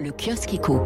Le kiosque éco.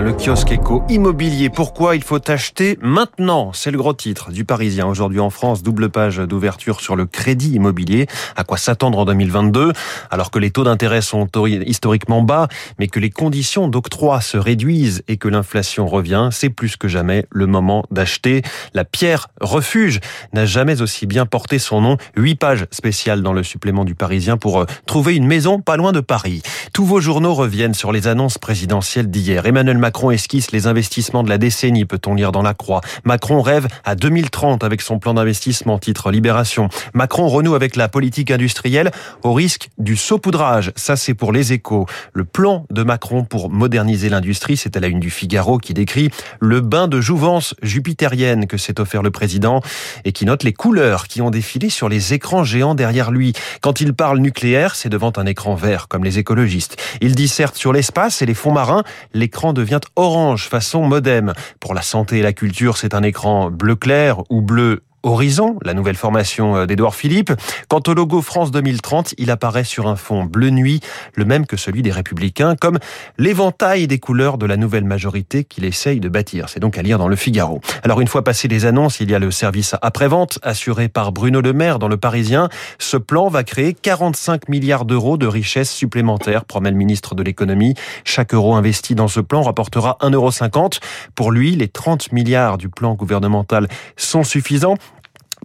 Le kiosque éco immobilier. Pourquoi il faut acheter maintenant? C'est le gros titre du Parisien. Aujourd'hui en France, double page d'ouverture sur le crédit immobilier. À quoi s'attendre en 2022 Alors que les taux d'intérêt sont historiquement bas, mais que les conditions d'octroi se réduisent et que l'inflation revient, c'est plus que jamais le moment d'acheter. La pierre refuge n'a jamais aussi bien porté son nom. Huit pages spéciales dans le supplément du Parisien pour euh, trouver une maison pas loin de Paris. Tous vos journaux reviennent sur les annonces présidentielle d'hier. Emmanuel Macron esquisse les investissements de la décennie, peut-on lire dans la Croix. Macron rêve à 2030 avec son plan d'investissement, titre Libération. Macron renoue avec la politique industrielle au risque du saupoudrage. Ça, c'est pour les échos. Le plan de Macron pour moderniser l'industrie, c'est à la une du Figaro qui décrit le bain de jouvence jupitérienne que s'est offert le président et qui note les couleurs qui ont défilé sur les écrans géants derrière lui. Quand il parle nucléaire, c'est devant un écran vert, comme les écologistes. Il disserte sur l'espace et les fonds marins, l'écran devient orange façon modem. Pour la santé et la culture, c'est un écran bleu clair ou bleu Horizon, la nouvelle formation euh, d'Edouard Philippe. Quant au logo France 2030, il apparaît sur un fond bleu nuit, le même que celui des Républicains, comme l'éventail des couleurs de la nouvelle majorité qu'il essaye de bâtir. C'est donc à lire dans le Figaro. Alors une fois passées les annonces, il y a le service après-vente assuré par Bruno Le Maire dans le Parisien. Ce plan va créer 45 milliards d'euros de richesses supplémentaires, promet le ministre de l'économie. Chaque euro investi dans ce plan rapportera 1,50 euro. Pour lui, les 30 milliards du plan gouvernemental sont suffisants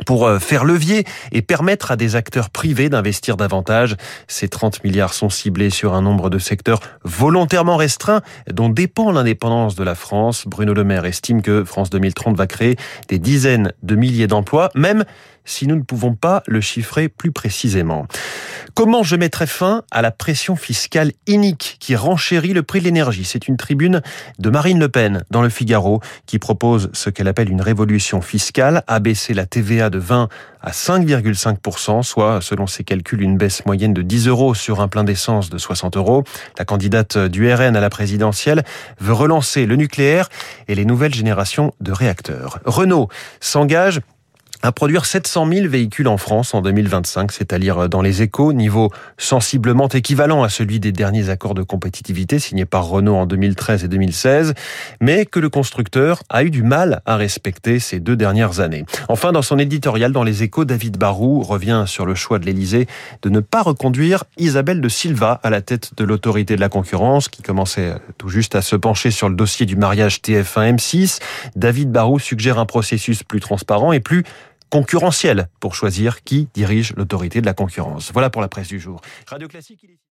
pour euh, faire levier et permettre à des acteurs privés d'investir davantage. Ces 30 milliards sont ciblés sur un nombre de secteurs volontairement restreints dont dépend l'indépendance de la France. Bruno Le Maire estime que France 2030 va créer des dizaines de milliers d'emplois, même si nous ne pouvons pas le chiffrer plus précisément. Comment je mettrai fin à la pression fiscale inique qui renchérit le prix de l'énergie? C'est une tribune de Marine Le Pen dans le Figaro qui propose ce qu'elle appelle une révolution fiscale, abaisser la TVA de 20 à 5,5%, soit, selon ses calculs, une baisse moyenne de 10 euros sur un plein d'essence de 60 euros. La candidate du RN à la présidentielle veut relancer le nucléaire et les nouvelles générations de réacteurs. Renault s'engage à produire 700 000 véhicules en France en 2025, c'est à dire dans les échos, niveau sensiblement équivalent à celui des derniers accords de compétitivité signés par Renault en 2013 et 2016, mais que le constructeur a eu du mal à respecter ces deux dernières années. Enfin, dans son éditorial dans les échos, David Barou revient sur le choix de l'Élysée de ne pas reconduire Isabelle de Silva à la tête de l'autorité de la concurrence, qui commençait tout juste à se pencher sur le dossier du mariage TF1-M6. David Barou suggère un processus plus transparent et plus concurrentiel pour choisir qui dirige l'autorité de la concurrence. Voilà pour la presse du jour.